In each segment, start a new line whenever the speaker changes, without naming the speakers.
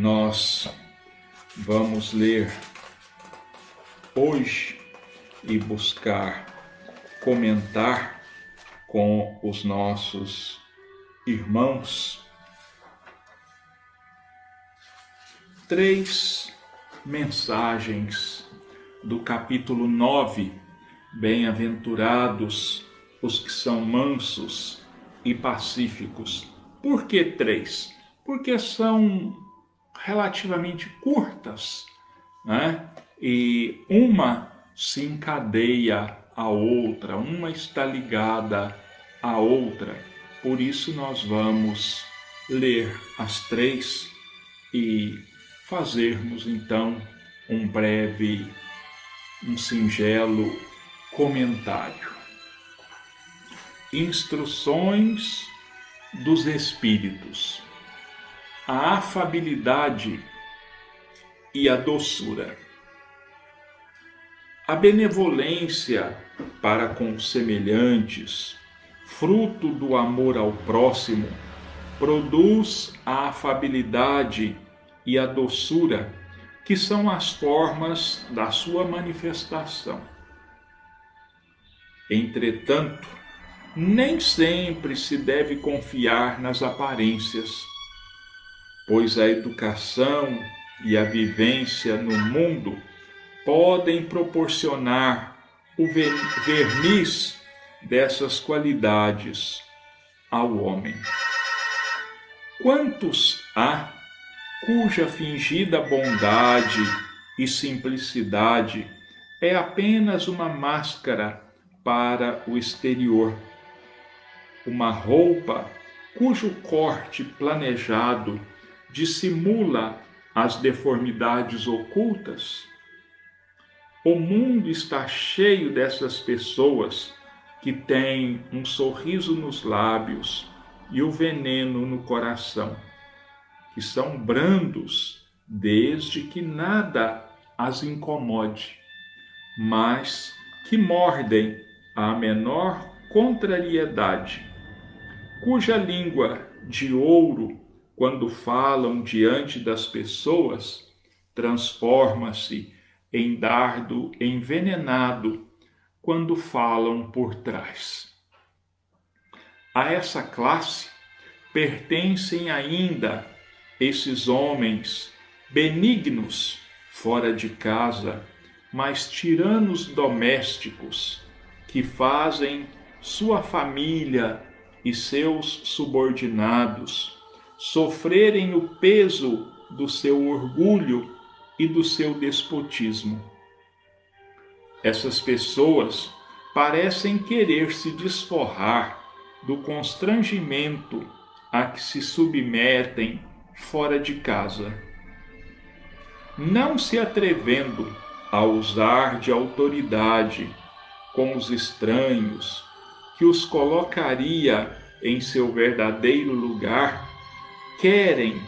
nós vamos ler hoje e buscar comentar com os nossos irmãos três mensagens do capítulo 9. Bem-aventurados os que são mansos e pacíficos. Por que três? Porque são relativamente curtas, né? E uma se encadeia à outra, uma está ligada à outra. Por isso nós vamos ler as três e fazermos então um breve, um singelo comentário. Instruções dos Espíritos. A afabilidade e a doçura. A benevolência para com semelhantes, fruto do amor ao próximo, produz a afabilidade e a doçura, que são as formas da sua manifestação. Entretanto, nem sempre se deve confiar nas aparências, pois a educação e a vivência no mundo podem proporcionar o verniz dessas qualidades ao homem. Quantos há cuja fingida bondade e simplicidade é apenas uma máscara para o exterior, uma roupa cujo corte planejado dissimula as deformidades ocultas? O mundo está cheio dessas pessoas que têm um sorriso nos lábios e o veneno no coração que são brandos desde que nada as incomode, mas que mordem a menor contrariedade, cuja língua de ouro, quando falam diante das pessoas, transforma-se em dardo envenenado quando falam por trás. A essa classe pertencem ainda esses homens benignos fora de casa, mas tiranos domésticos que fazem sua família e seus subordinados sofrerem o peso do seu orgulho e do seu despotismo. Essas pessoas parecem querer se desforrar do constrangimento a que se submetem fora de casa, não se atrevendo a usar de autoridade com os estranhos, que os colocaria em seu verdadeiro lugar, querem,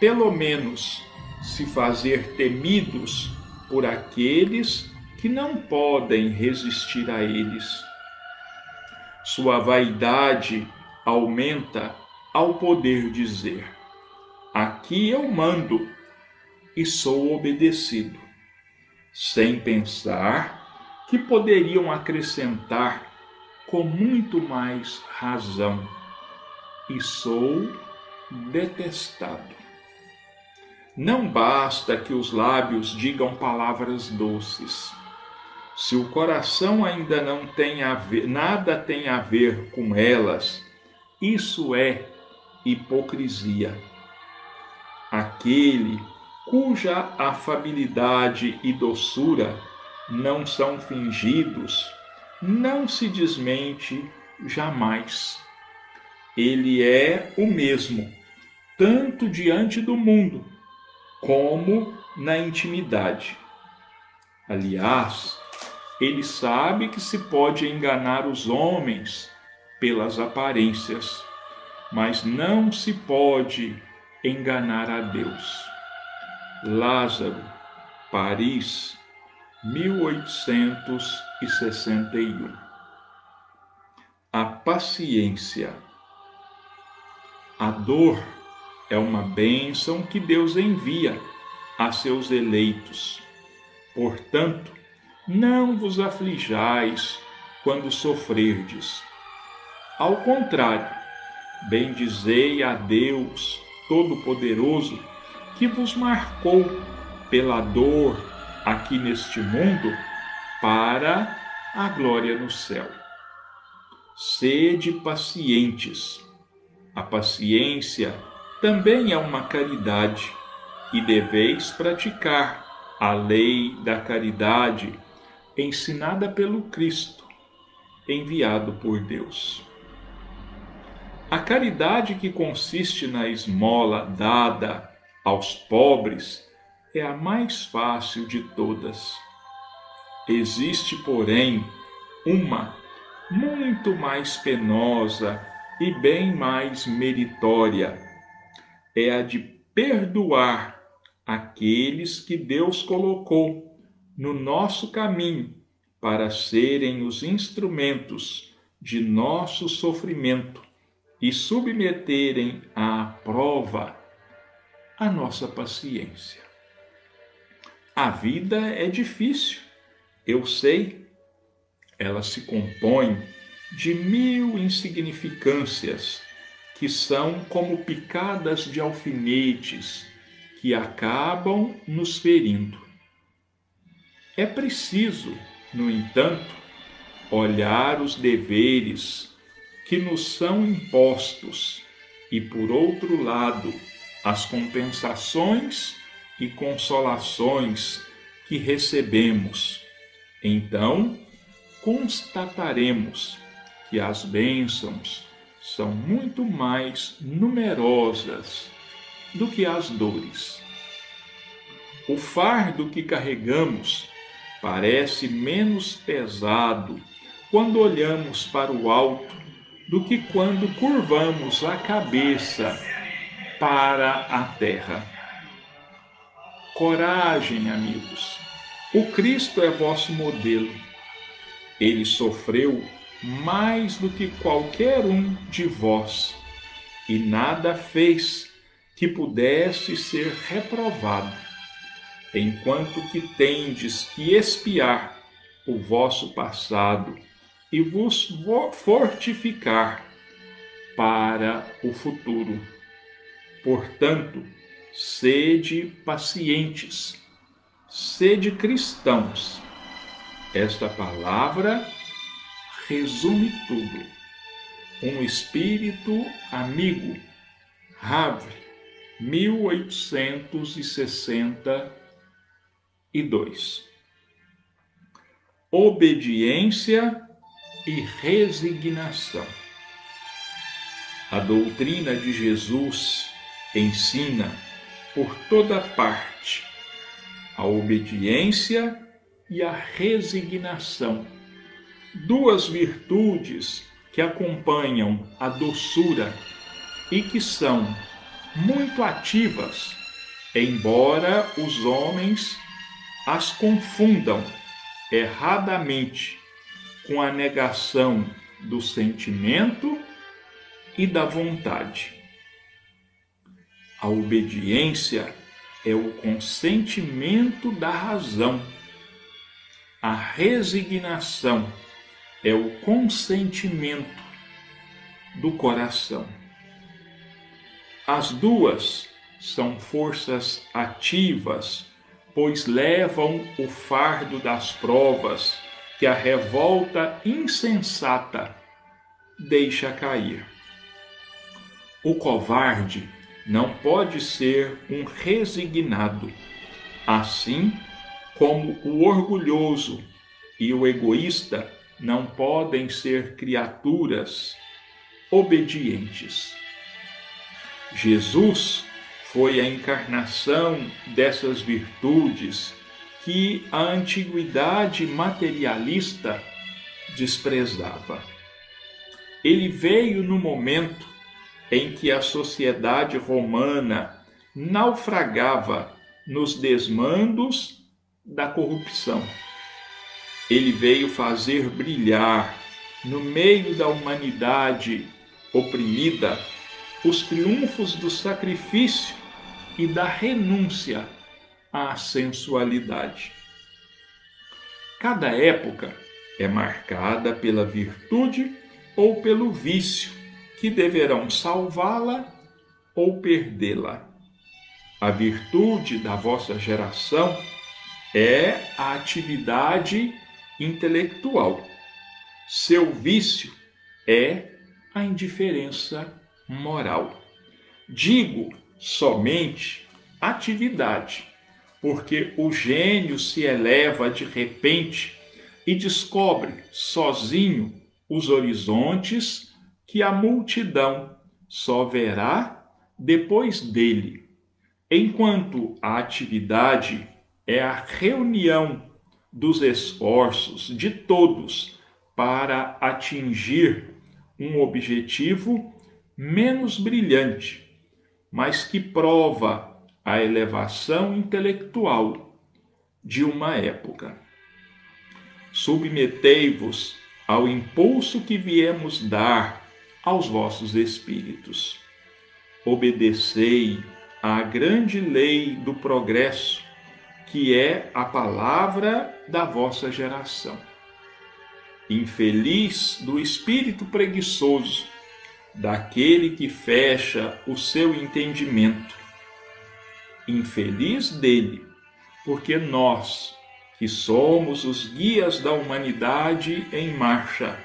pelo menos, se fazer temidos por aqueles que não podem resistir a eles. Sua vaidade aumenta ao poder dizer: Aqui eu mando e sou obedecido, sem pensar que poderiam acrescentar com muito mais razão, e sou detestado. Não basta que os lábios digam palavras doces. Se o coração ainda não tem a ver, nada tem a ver com elas, isso é hipocrisia aquele cuja afabilidade e doçura não são fingidos, não se desmente jamais. Ele é o mesmo, tanto diante do mundo como na intimidade. Aliás, ele sabe que se pode enganar os homens pelas aparências, mas não se pode enganar a Deus. Lázaro, Paris, 1861. A paciência. A dor é uma bênção que Deus envia a seus eleitos. Portanto, não vos aflijais quando sofrerdes. Ao contrário, bendizei a Deus Todo-Poderoso que vos marcou pela dor aqui neste mundo para a glória no céu. Sede pacientes. A paciência também é uma caridade e deveis praticar a lei da caridade ensinada pelo Cristo, enviado por Deus. A caridade que consiste na esmola dada aos pobres é a mais fácil de todas. Existe, porém, uma muito mais penosa e bem mais meritória. É a de perdoar aqueles que Deus colocou no nosso caminho para serem os instrumentos de nosso sofrimento e submeterem à prova a nossa paciência. A vida é difícil, eu sei. Ela se compõe de mil insignificâncias que são como picadas de alfinetes que acabam nos ferindo. É preciso, no entanto, olhar os deveres que nos são impostos e, por outro lado, as compensações e consolações que recebemos. Então, constataremos que as bênçãos são muito mais numerosas do que as dores. O fardo que carregamos parece menos pesado quando olhamos para o alto do que quando curvamos a cabeça para a terra. Coragem, amigos. O Cristo é vosso modelo. Ele sofreu mais do que qualquer um de vós e nada fez que pudesse ser reprovado, enquanto que tendes que espiar o vosso passado e vos fortificar para o futuro. Portanto, sede pacientes, sede cristãos. Esta palavra resume tudo. Um espírito amigo. Havre, 1862. Obediência e resignação. A doutrina de Jesus ensina por toda parte a obediência e a resignação, duas virtudes que acompanham a doçura e que são muito ativas, embora os homens as confundam erradamente com a negação do sentimento e da vontade. A obediência é o consentimento da razão. A resignação é o consentimento do coração. As duas são forças ativas, pois levam o fardo das provas que a revolta insensata deixa cair. O covarde não pode ser um resignado, assim como o orgulhoso e o egoísta não podem ser criaturas obedientes. Jesus foi a encarnação dessas virtudes que a antiguidade materialista desprezava. Ele veio no momento em que a sociedade romana naufragava nos desmandos da corrupção. Ele veio fazer brilhar no meio da humanidade oprimida os triunfos do sacrifício e da renúncia à sensualidade. Cada época é marcada pela virtude ou pelo vício, que deverão salvá-la ou perdê-la. A virtude da vossa geração é a atividade intelectual. Seu vício é a indiferença moral. Digo somente atividade, porque o gênio se eleva de repente e descobre sozinho os horizontes que a multidão só verá depois dele, enquanto a atividade é a reunião dos esforços de todos para atingir um objetivo menos brilhante, mas que prova a elevação intelectual de uma época. Submetei-vos ao impulso que viemos dar aos vossos espíritos. Obedecei à grande lei do progresso, que é a palavra da vossa geração. Infeliz do espírito preguiçoso, daquele que fecha o seu entendimento. Infeliz dele, porque nós, que somos os guias da humanidade em marcha,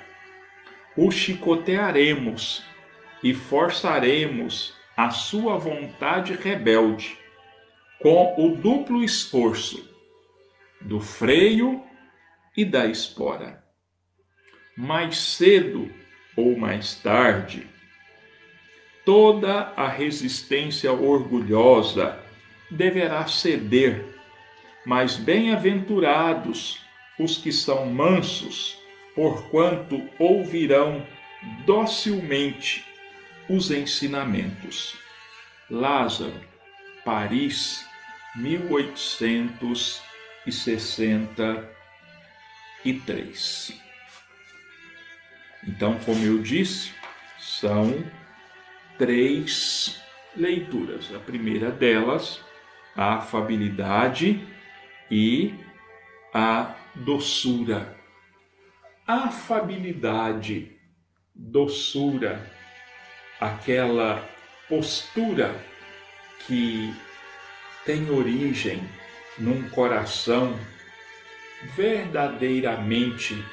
o chicotearemos e forçaremos a sua vontade rebelde com o duplo esforço do freio e da espora. Mais cedo ou mais tarde, toda a resistência orgulhosa deverá ceder, mas bem-aventurados os que são mansos, porquanto ouvirão docilmente os ensinamentos. Lázaro, Paris, 1863. Então, como eu disse, são três leituras. A primeira delas, a afabilidade e a doçura. Afabilidade, doçura, aquela postura que tem origem num coração verdadeiramente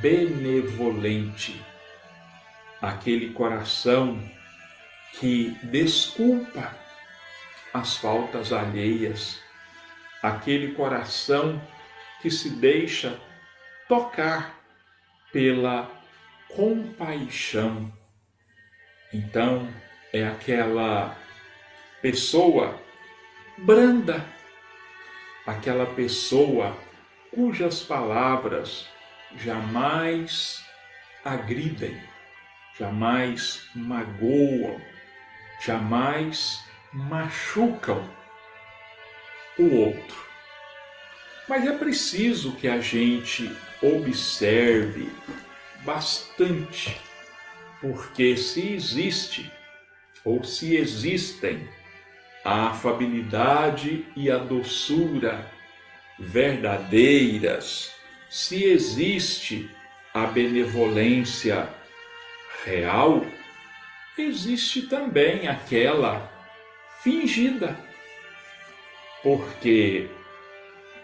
benevolente, aquele coração que desculpa as faltas alheias, aquele coração que se deixa tocar pela compaixão. Então, é aquela pessoa branda, aquela pessoa cujas palavras jamais agridem, jamais magoam, jamais machucam o outro. Mas é preciso que a gente observe bastante, porque se existe ou se existem a afabilidade e a doçura verdadeiras, se existe a benevolência real, existe também aquela fingida. Porque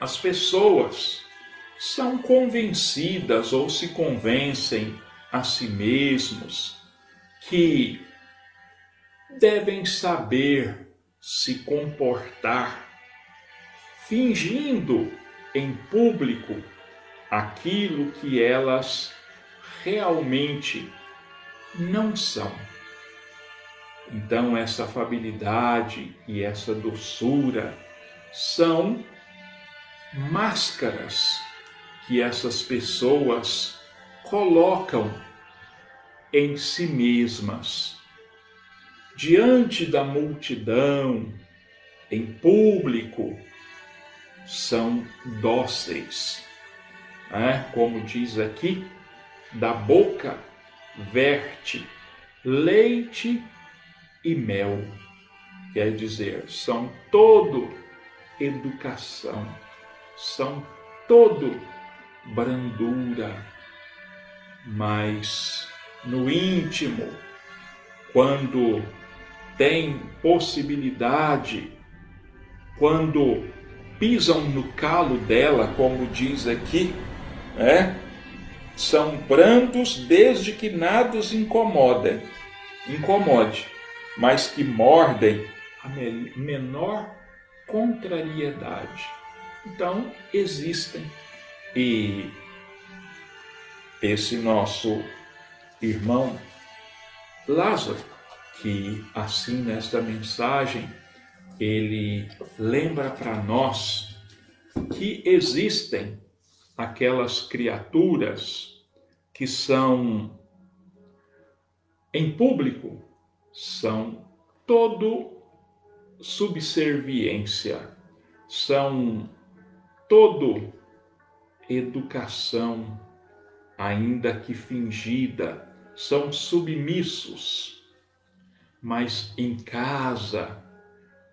as pessoas são convencidas ou se convencem a si mesmos que devem saber se comportar, fingindo em público aquilo que elas realmente não são. Então, essa afabilidade e essa doçura são máscaras que essas pessoas colocam em si mesmas. Diante da multidão, em público, são dóceis. É, como diz aqui, da boca verte leite e mel. Quer dizer, são todo educação, são todo brandura, mas no íntimo, quando tem possibilidade, quando pisam no calo dela, como diz aqui, né? são brandos desde que nada os incomoda, incomode, mas que mordem a menor contrariedade. Então, existem. E esse nosso irmão Lázaro, que assim nesta mensagem ele lembra para nós que existem aquelas criaturas que são em público são todo subserviência, são todo educação, ainda que fingida, são submissos, mas em casa,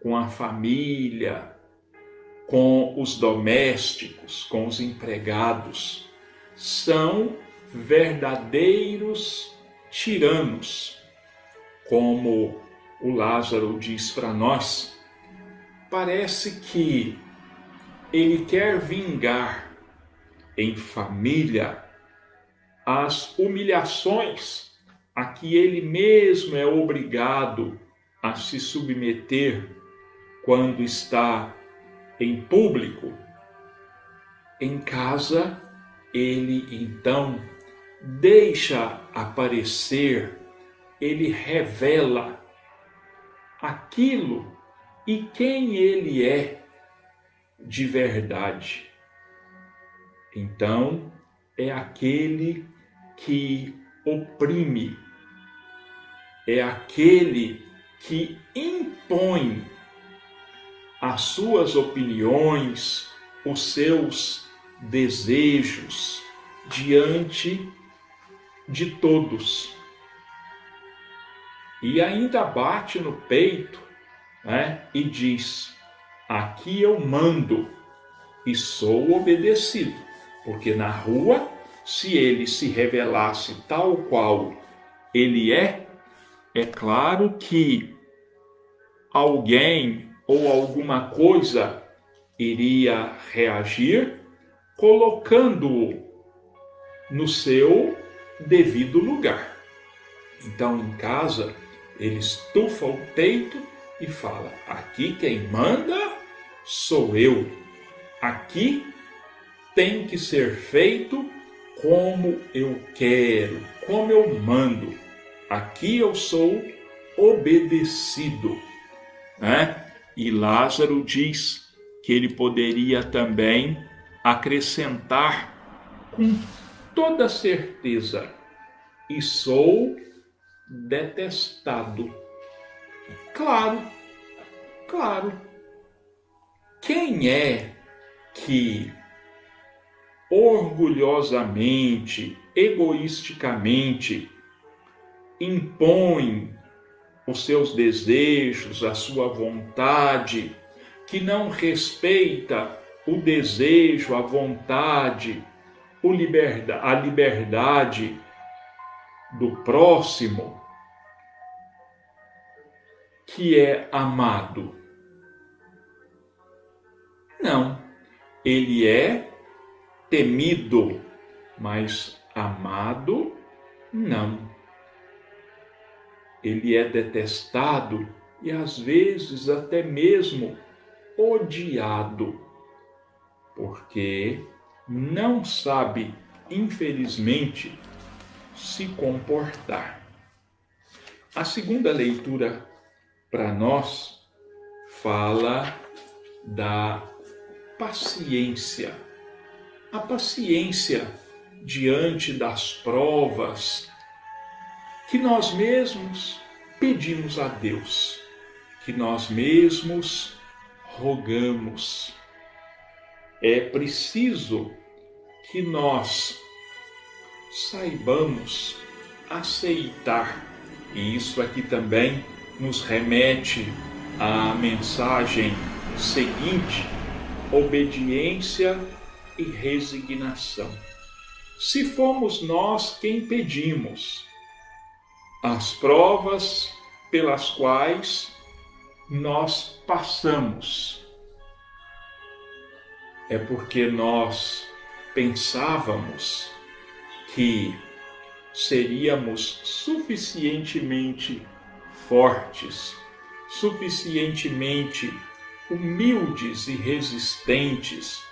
com a família, com os domésticos, com os empregados, são verdadeiros tiranos, como o Lázaro diz para nós. Parece que ele quer vingar em família as humilhações a que ele mesmo é obrigado a se submeter quando está em público, em casa, ele então deixa aparecer, ele revela aquilo e quem ele é de verdade. Então, é aquele que oprime, é aquele que impõe as suas opiniões, os seus desejos diante de todos. E ainda bate no peito né, e diz: Aqui eu mando e sou obedecido, porque na rua, se ele se revelasse tal qual ele é, é claro que alguém ou alguma coisa iria reagir, colocando-o no seu devido lugar. Então, em casa, ele estufa o peito e fala: Aqui quem manda sou eu. Aqui tem que ser feito como eu quero, como eu mando. Aqui eu sou obedecido. Né? E Lázaro diz que ele poderia também acrescentar com toda certeza: e sou detestado. Claro, claro. Quem é que orgulhosamente, egoisticamente impõe os seus desejos, a sua vontade, que não respeita o desejo, a vontade, a liberdade do próximo, que é amado. Não, ele é temido, mas amado não ele é detestado e às vezes até mesmo odiado, porque não sabe, infelizmente, se comportar. A segunda leitura para nós fala da paciência. A paciência diante das provas, que nós mesmos pedimos a Deus, que nós mesmos rogamos. É preciso que nós saibamos aceitar, e isso aqui também nos remete à mensagem seguinte: obediência e resignação. Se fomos nós quem pedimos, as provas pelas quais nós passamos, é porque nós pensávamos que seríamos suficientemente fortes, suficientemente humildes e resistentes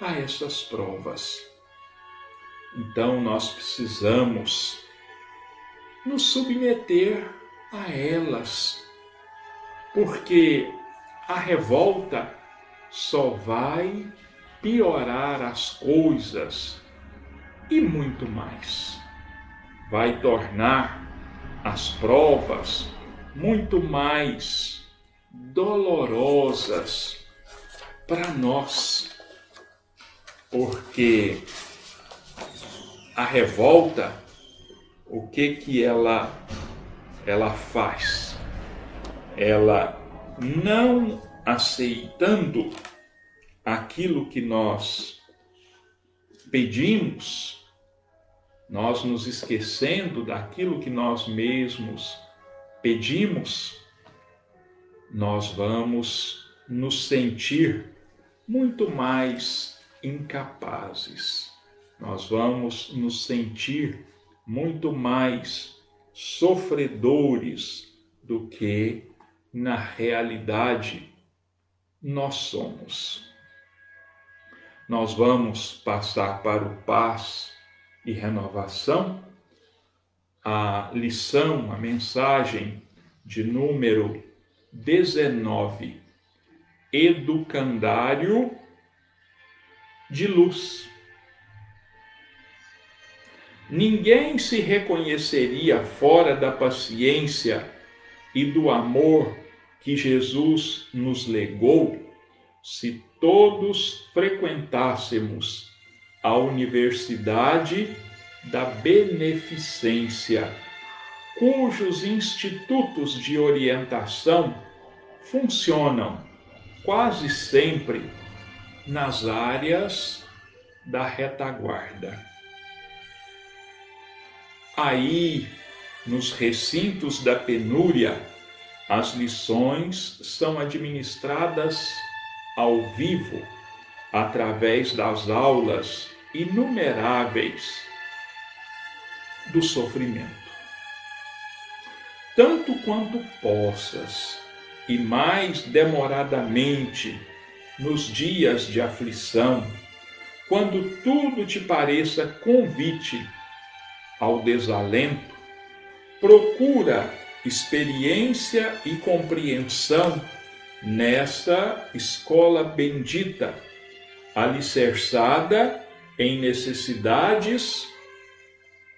a essas provas. Então nós precisamos nos submeter a elas, porque a revolta só vai piorar as coisas e muito mais. Vai tornar as provas muito mais dolorosas para nós, porque a revolta, o que que ela ela faz? Ela não aceitando aquilo que nós pedimos, nós nos esquecendo daquilo que nós mesmos pedimos, nós vamos nos sentir muito mais incapazes. Nós vamos nos sentir muito mais sofredores do que na realidade nós somos. Nós vamos passar para o paz e renovação a lição, a mensagem de número 19, Educandário de Luz. Ninguém se reconheceria fora da paciência e do amor que Jesus nos legou se todos frequentássemos a Universidade da Beneficência, cujos institutos de orientação funcionam quase sempre nas áreas da retaguarda. Aí, nos recintos da penúria, as lições são administradas ao vivo através das aulas inumeráveis do sofrimento. Tanto quanto possas, e mais demoradamente, nos dias de aflição, quando tudo te pareça convite ao desalento, procura experiência e compreensão nessa escola bendita, alicerçada em necessidades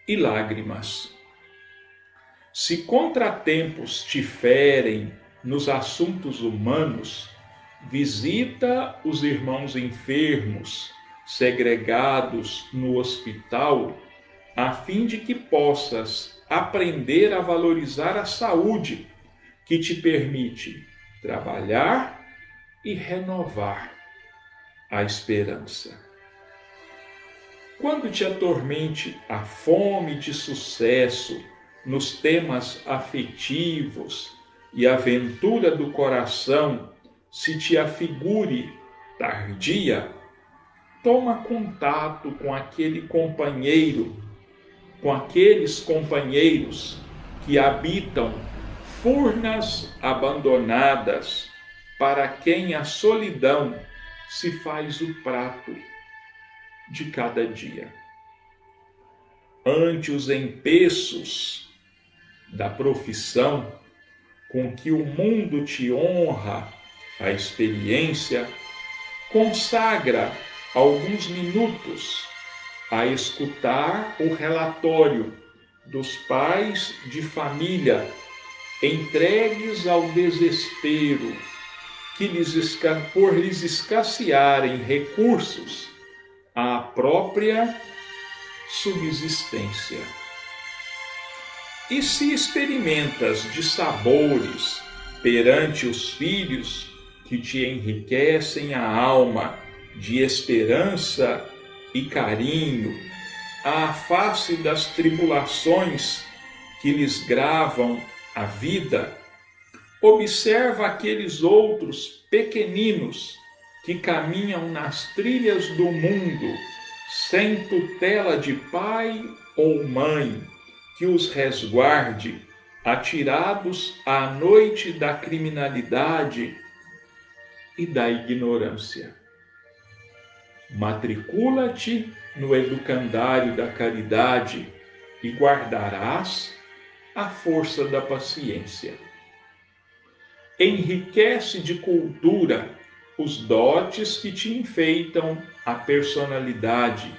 e lágrimas. Se contratempos te ferem nos assuntos humanos, visita os irmãos enfermos, segregados no hospital, a fim de que possas aprender a valorizar a saúde que te permite trabalhar e renovar a esperança. Quando te atormente a fome de sucesso nos temas afetivos e aventura do coração se te afigure tardia, toma contato com aquele companheiro, com aqueles companheiros que habitam furnas abandonadas, para quem a solidão se faz o prato de cada dia. Ante os empeços da profissão com que o mundo te honra a experiência, consagra alguns minutos a escutar o relatório dos pais de família entregues ao desespero que lhes por lhes escassearem recursos à própria subsistência. E se experimentas de sabores perante os filhos que te enriquecem a alma de esperança e carinho, à face das tribulações que lhes gravam a vida, observa aqueles outros pequeninos que caminham nas trilhas do mundo sem tutela de pai ou mãe que os resguarde, atirados à noite da criminalidade e da ignorância. Matricula-te no educandário da caridade e guardarás a força da paciência. Enriquece de cultura os dotes que te enfeitam a personalidade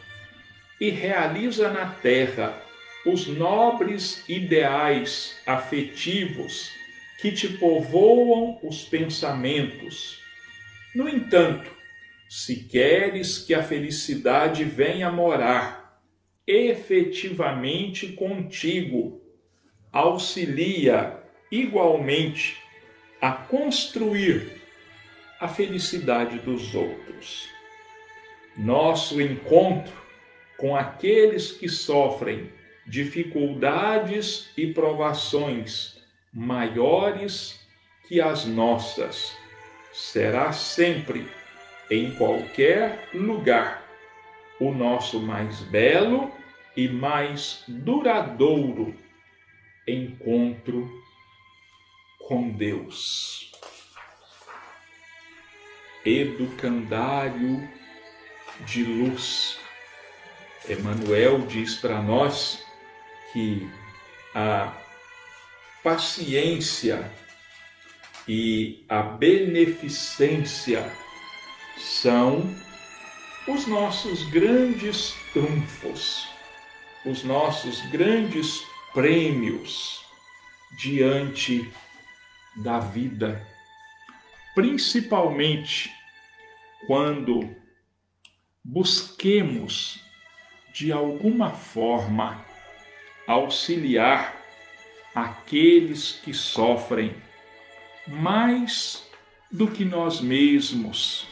e realiza na terra os nobres ideais afetivos que te povoam os pensamentos. No entanto, se queres que a felicidade venha morar efetivamente contigo, auxilia igualmente a construir a felicidade dos outros. Nosso encontro com aqueles que sofrem dificuldades e provações maiores que as nossas será sempre, em qualquer lugar, o nosso mais belo e mais duradouro encontro com Deus educandário de luz. Emmanuel diz para nós que a paciência e a beneficência são os nossos grandes trunfos, os nossos grandes prêmios diante da vida principalmente quando busquemos de alguma forma auxiliar aqueles que sofrem mais do que nós mesmos.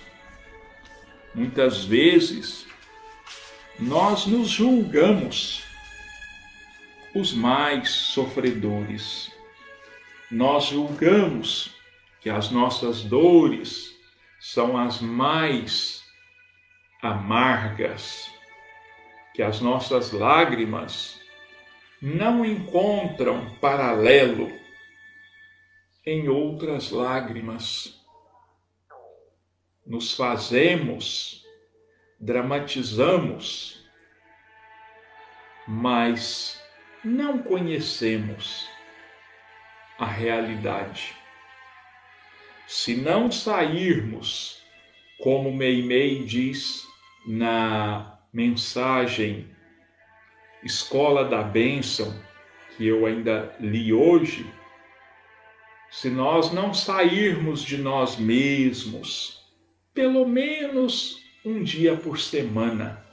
Muitas vezes nós nos julgamos os mais sofredores. Nós julgamos que as nossas dores são as mais amargas, que as nossas lágrimas não encontram paralelo em outras lágrimas. Nos fazemos, dramatizamos, mas não conhecemos a realidade. Se não sairmos, como Meimei diz na mensagem Escola da Bênção, que eu ainda li hoje, se nós não sairmos de nós mesmos, pelo menos um dia por semana,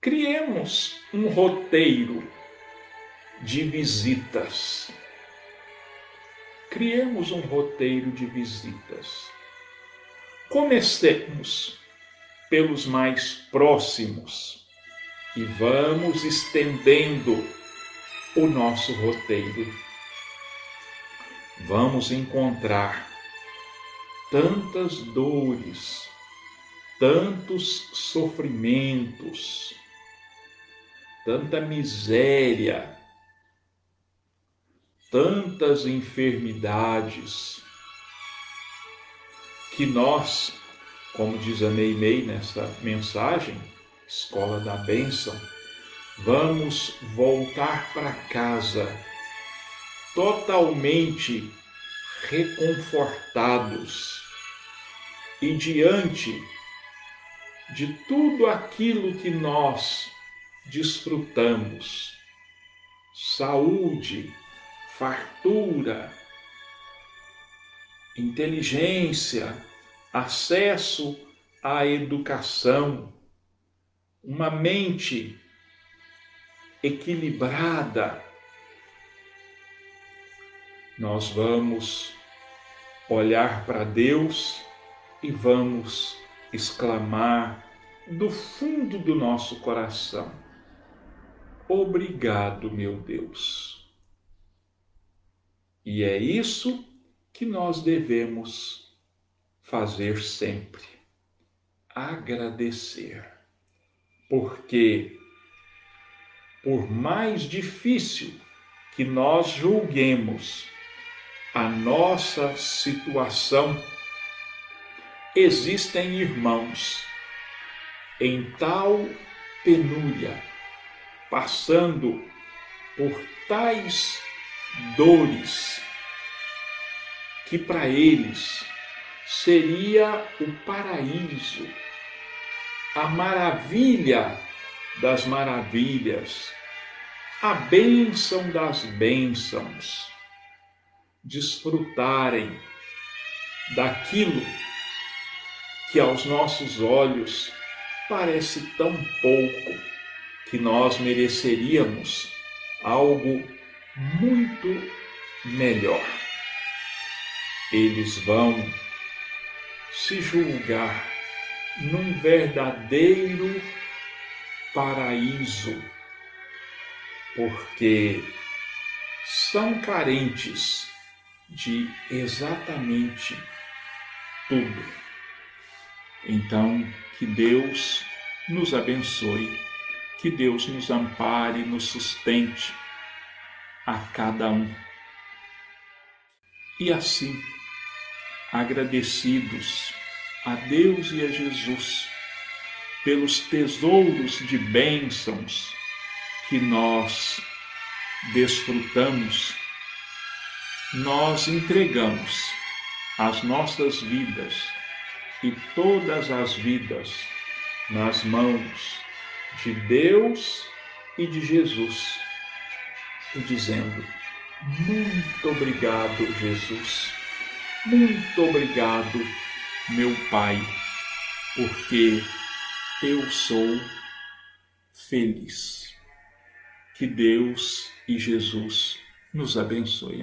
criemos um roteiro de visitas criemos um roteiro de visitas. Comecemos pelos mais próximos e vamos estendendo o nosso roteiro. Vamos encontrar tantas dores, tantos sofrimentos, tanta miséria, tantas enfermidades que nós, como diz a Meimei nessa mensagem, Escola da Bênção, vamos voltar para casa totalmente reconfortados e diante de tudo aquilo que nós desfrutamos saúde, fartura, inteligência, acesso à educação, uma mente equilibrada, nós vamos olhar para Deus e vamos exclamar do fundo do nosso coração: Obrigado, meu Deus. E é isso que nós devemos fazer sempre: agradecer. Porque, por mais difícil que nós julguemos a nossa situação, existem irmãos em tal penúria, passando por tais dores, que para eles seria o paraíso, a maravilha das maravilhas, a bênção das bênçãos desfrutarem daquilo que aos nossos olhos parece tão pouco que nós mereceríamos algo muito melhor. Eles vão se julgar num verdadeiro paraíso, porque são carentes de exatamente tudo. Então, que Deus nos abençoe, que Deus nos ampare, nos sustente a cada um. E assim, agradecidos a Deus e a Jesus pelos tesouros de bênçãos que nós desfrutamos nós entregamos as nossas vidas e todas as vidas nas mãos de Deus e de Jesus, e dizendo: Muito obrigado, Jesus, muito obrigado, meu Pai, porque eu sou feliz. Que Deus e Jesus nos abençoem.